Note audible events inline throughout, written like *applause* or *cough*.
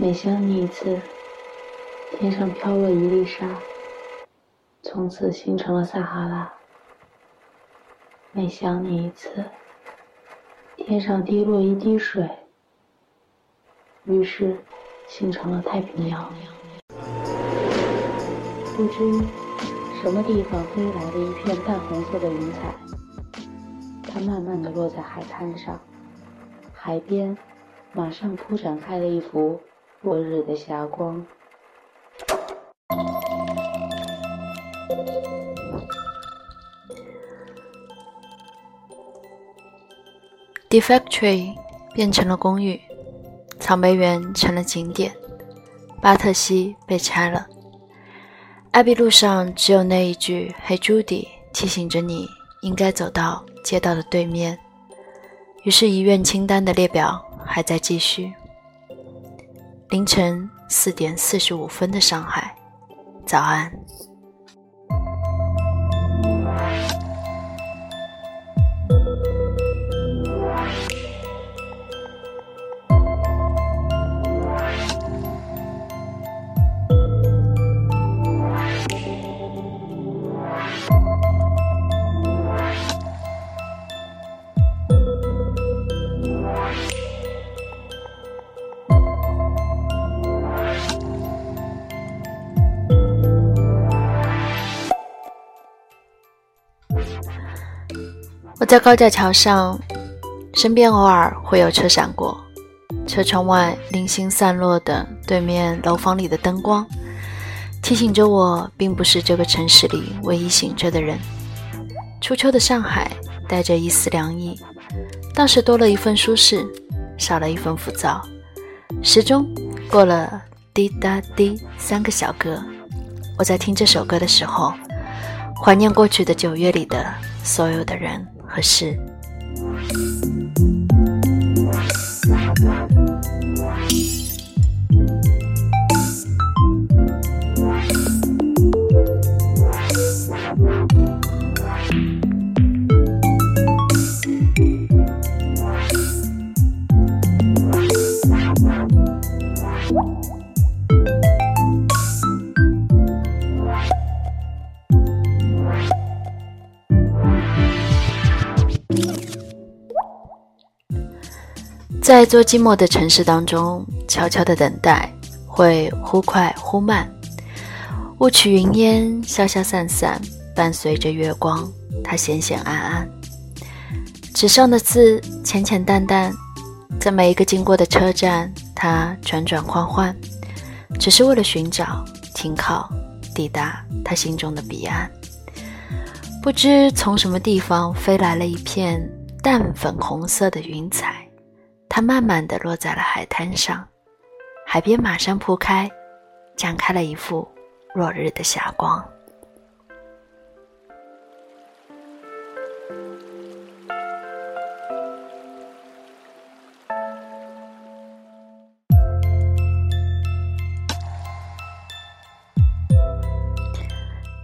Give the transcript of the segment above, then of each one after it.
每想你一次，天上飘落一粒沙，从此形成了撒哈拉。每想你一次，天上滴落一滴水，于是形成了太平洋。不知什么地方飞来了一片淡红色的云彩，它慢慢地落在海滩上，海边马上铺展开了一幅落日的霞光。Defectory 变成了公寓，草莓园成了景点，巴特西被拆了。艾比路上只有那一句“嘿，朱迪”，提醒着你应该走到街道的对面。于是遗愿清单的列表还在继续。凌晨四点四十五分的上海，早安。我在高架桥上，身边偶尔会有车闪过，车窗外零星散落的对面楼房里的灯光，提醒着我并不是这个城市里唯一醒着的人。初秋的上海带着一丝凉意，倒是多了一份舒适，少了一份浮躁。时钟过了滴答滴三个小格，我在听这首歌的时候，怀念过去的九月里的所有的人。和事。在做寂寞的城市当中，悄悄的等待，会忽快忽慢。雾起云烟，消消散散，伴随着月光，它显显暗暗。纸上的字浅浅淡淡，在每一个经过的车站，它转转换换，只是为了寻找停靠，抵达他心中的彼岸。不知从什么地方飞来了一片淡粉红色的云彩。它慢慢地落在了海滩上，海边马上铺开，展开了一幅落日的霞光。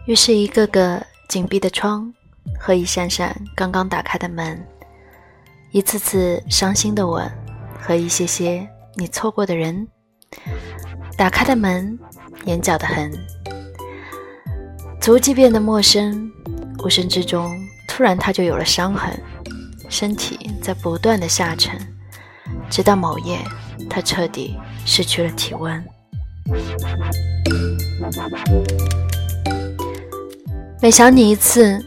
于是，一个个紧闭的窗和一扇扇刚刚打开的门，一次次伤心的吻。和一些些你错过的人，打开的门，眼角的痕，足迹变得陌生，无声之中，突然他就有了伤痕，身体在不断的下沉，直到某夜，他彻底失去了体温。每想你一次，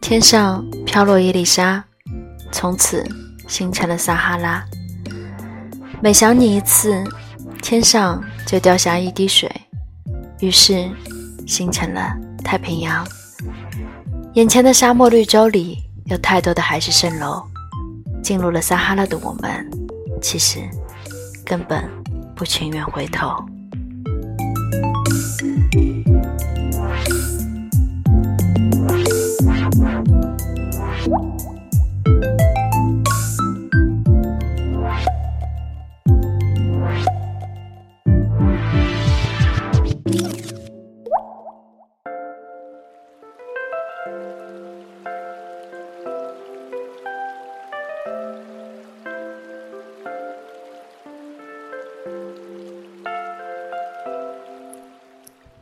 天上飘落一粒沙，从此形成了撒哈拉。每想你一次，天上就掉下一滴水，于是形成了太平洋。眼前的沙漠绿洲里有太多的海市蜃楼，进入了撒哈拉的我们，其实根本不情愿回头。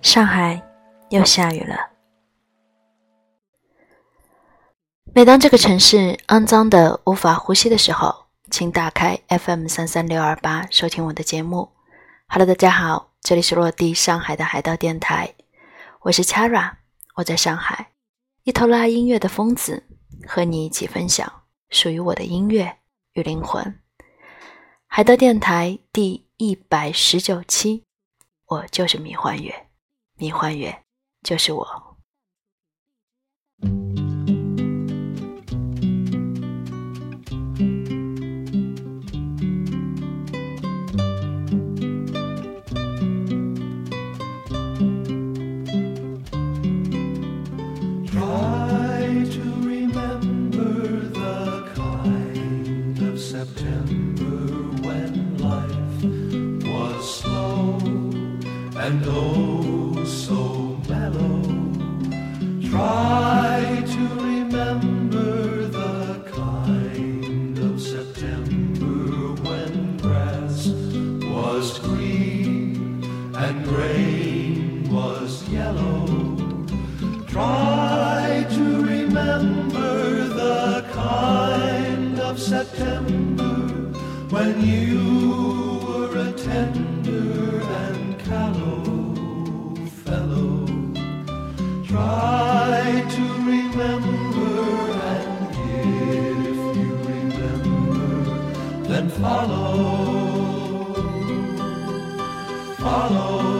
上海又下雨了。每当这个城市肮脏的无法呼吸的时候，请打开 FM 三三六二八收听我的节目。Hello，大家好，这里是落地上海的海盗电台，我是 Chara，我在上海一头拉音乐的疯子，和你一起分享属于我的音乐与灵魂。海德电台第一百十九期，我就是迷幻月。迷幻月，就是我。and oh so mellow. Try to remember the kind of September when grass was green and rain was yellow. Try to remember the kind of September when you follow, follow.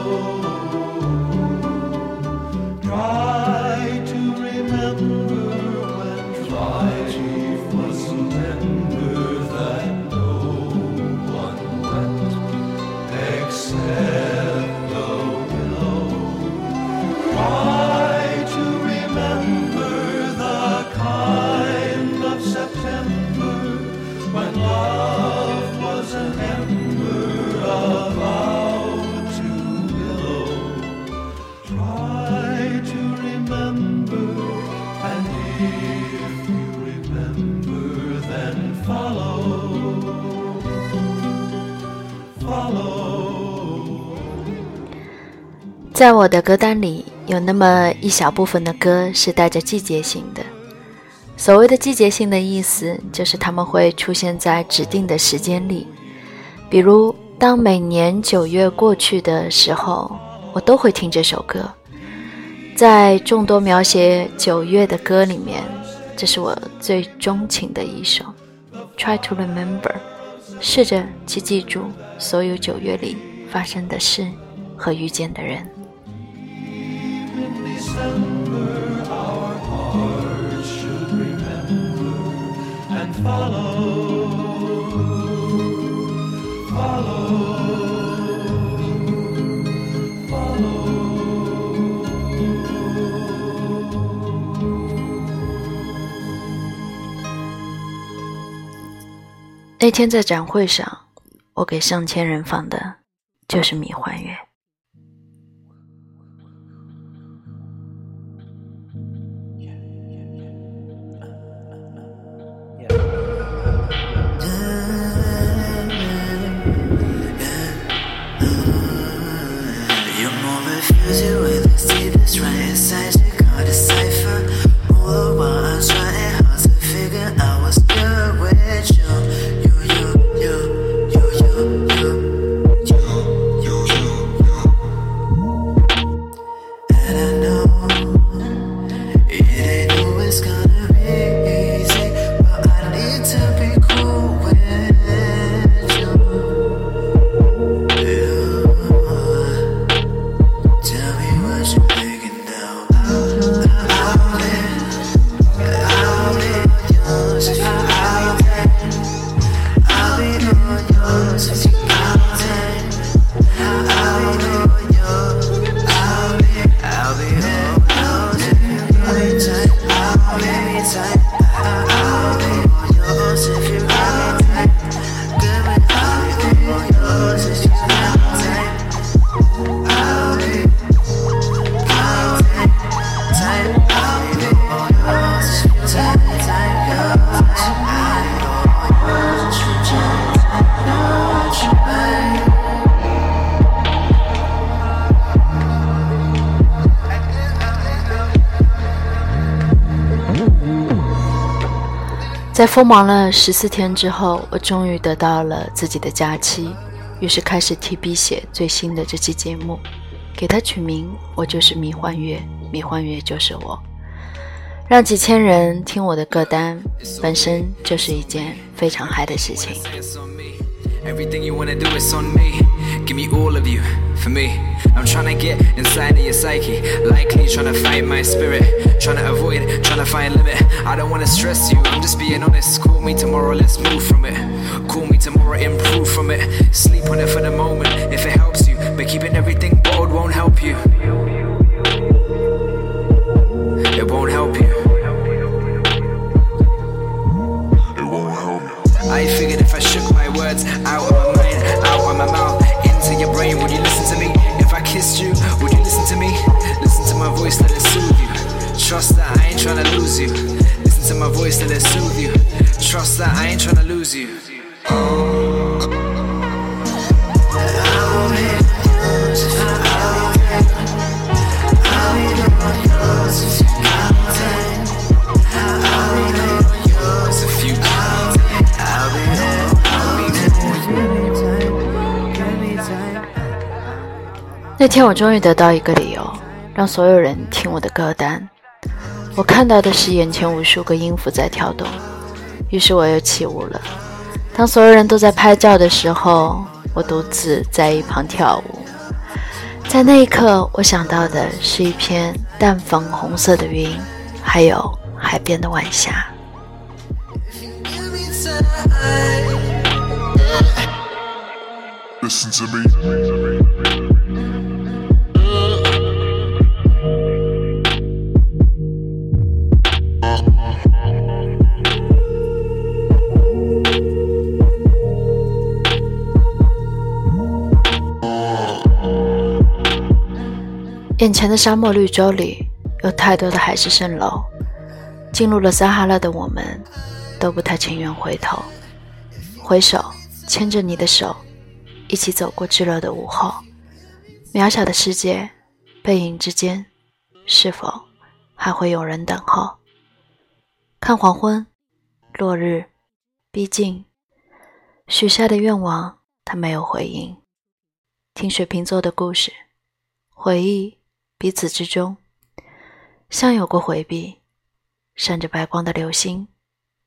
在我的歌单里，有那么一小部分的歌是带着季节性的。所谓的季节性的意思，就是他们会出现在指定的时间里。比如，当每年九月过去的时候，我都会听这首歌。在众多描写九月的歌里面，这是我最钟情的一首。Try to remember，试着去记住所有九月里发生的事和遇见的人。那天在展会上，我给上千人放的就是《米幻月》。在疯忙了十四天之后，我终于得到了自己的假期，于是开始提笔写最新的这期节目，给它取名《我就是迷幻乐，迷幻乐就是我》，让几千人听我的歌单，本身就是一件非常嗨的事情。Everything you wanna do is on me. Give me all of you for me. I'm trying to get inside of your psyche. Likely trying to find my spirit. Trying to avoid, trying to find limit. I don't wanna stress you. I'm just being honest. Call me tomorrow, let's move from it. Call me tomorrow, improve from it. Sleep on it for the moment if it helps you. But keeping everything bold won't help you. It won't help you. I ain't trying to lose you. Listen to my voice, let it soothe you. Trust that I ain't trying to lose you. It's a few 那天我终于得到一个理由，让所有人听我的歌单。 *laughs* 我看到的是眼前无数个音符在跳动，于是我又起舞了。当所有人都在拍照的时候，我独自在一旁跳舞。在那一刻，我想到的是一片淡粉红色的云，还有海边的晚霞。Listen to me. 眼前的沙漠绿洲里有太多的海市蜃楼，进入了撒哈拉的我们，都不太情愿回头。回首，牵着你的手，一起走过炙热的午后。渺小的世界，背影之间，是否还会有人等候？看黄昏，落日逼近，许下的愿望，他没有回应。听水瓶座的故事，回忆。彼此之中，像有过回避，闪着白光的流星，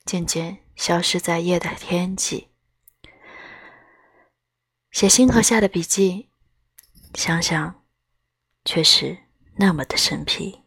渐渐消失在夜的天际。写星河下的笔记，想想，却是那么的生僻。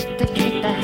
してきた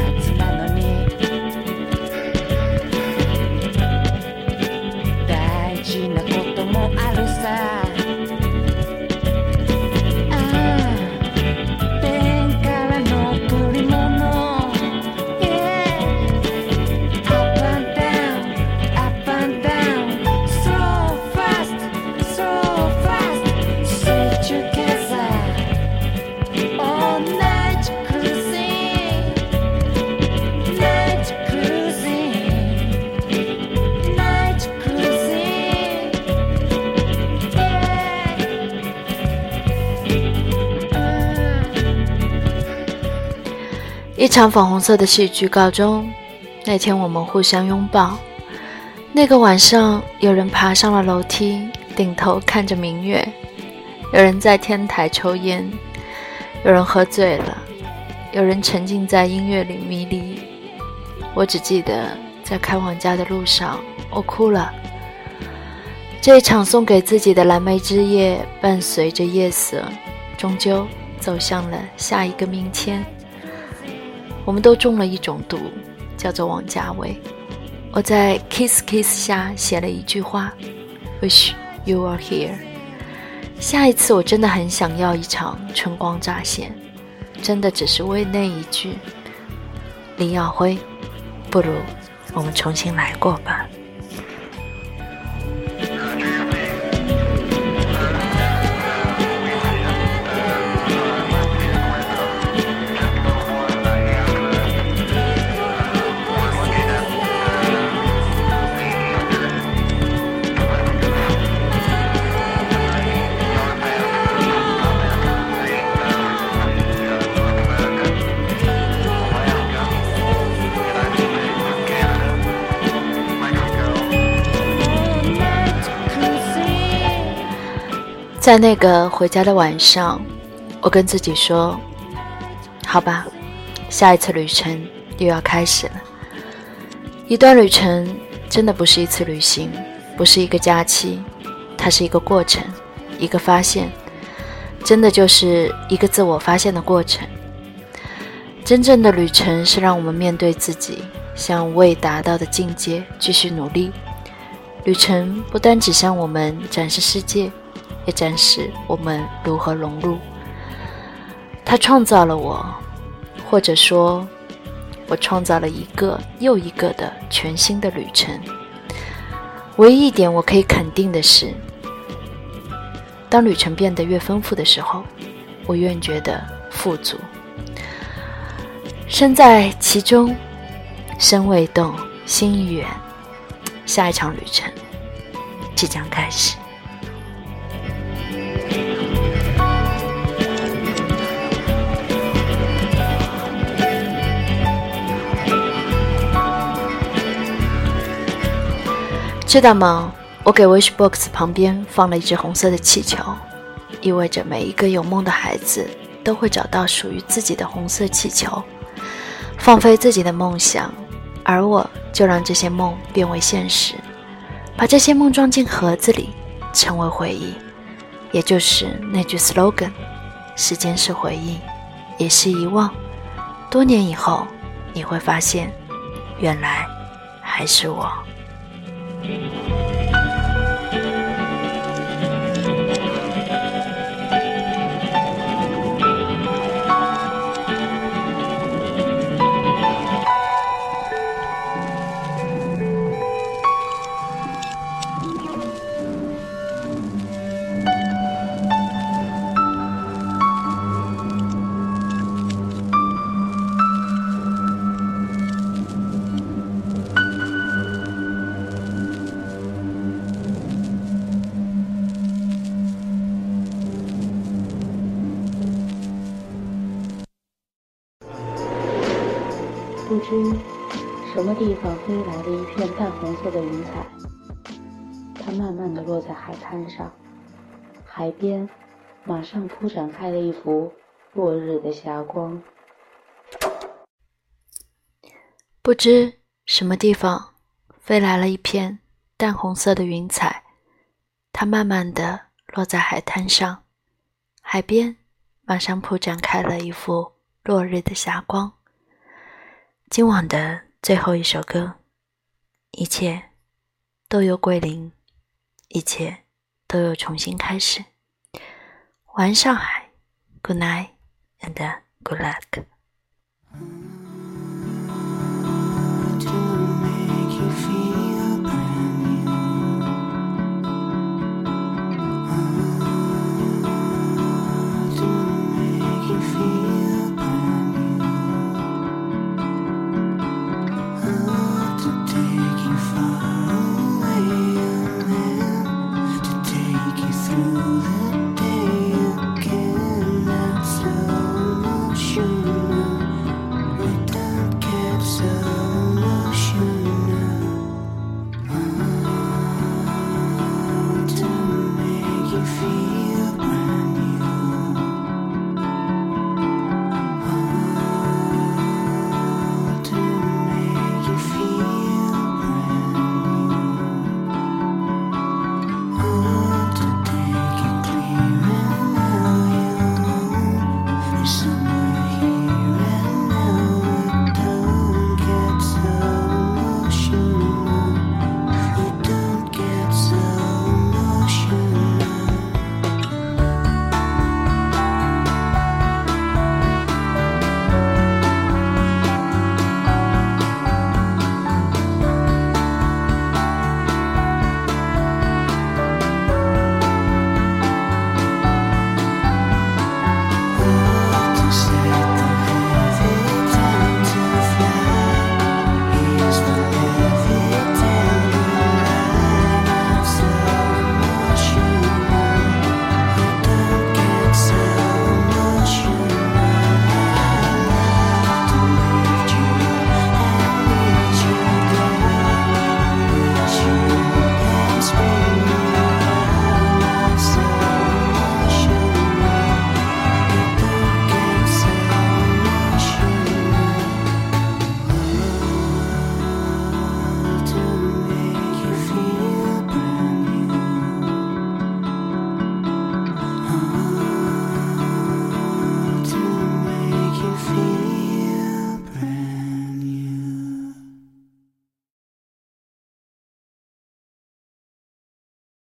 一场粉红色的戏剧告终。那天我们互相拥抱。那个晚上，有人爬上了楼梯，顶头看着明月；有人在天台抽烟；有人喝醉了；有人沉浸在音乐里迷离。我只记得在开往家的路上，我哭了。这一场送给自己的蓝莓之夜，伴随着夜色，终究走向了下一个明天。我们都中了一种毒，叫做王家卫。我在 Kiss Kiss 下写了一句话：Wish you were here。下一次我真的很想要一场春光乍现，真的只是为那一句。林耀辉，不如我们重新来过吧。在那个回家的晚上，我跟自己说：“好吧，下一次旅程又要开始了。一段旅程真的不是一次旅行，不是一个假期，它是一个过程，一个发现，真的就是一个自我发现的过程。真正的旅程是让我们面对自己，向未达到的境界继续努力。旅程不单只向我们展示世界。”也展示我们如何融入。他创造了我，或者说，我创造了一个又一个的全新的旅程。唯一一点我可以肯定的是，当旅程变得越丰富的时候，我越觉得富足。身在其中，身未动，心已远。下一场旅程即将开始。知道吗？我给 Wish Box 旁边放了一只红色的气球，意味着每一个有梦的孩子都会找到属于自己的红色气球，放飞自己的梦想，而我就让这些梦变为现实，把这些梦装进盒子里，成为回忆，也就是那句 slogan：时间是回忆，也是遗忘。多年以后，你会发现，原来还是我。不知地方飞来了一片淡红色的云彩，它慢慢地落在海滩上，海边马上铺展开了一幅落日的霞光。不知什么地方飞来了一片淡红色的云彩，它慢慢地落在海滩上，海边马上铺展开了一幅落日的霞光。今晚的最后一首歌，一切都由归零，一切都由重新开始。晚安，上海，Good night and good luck。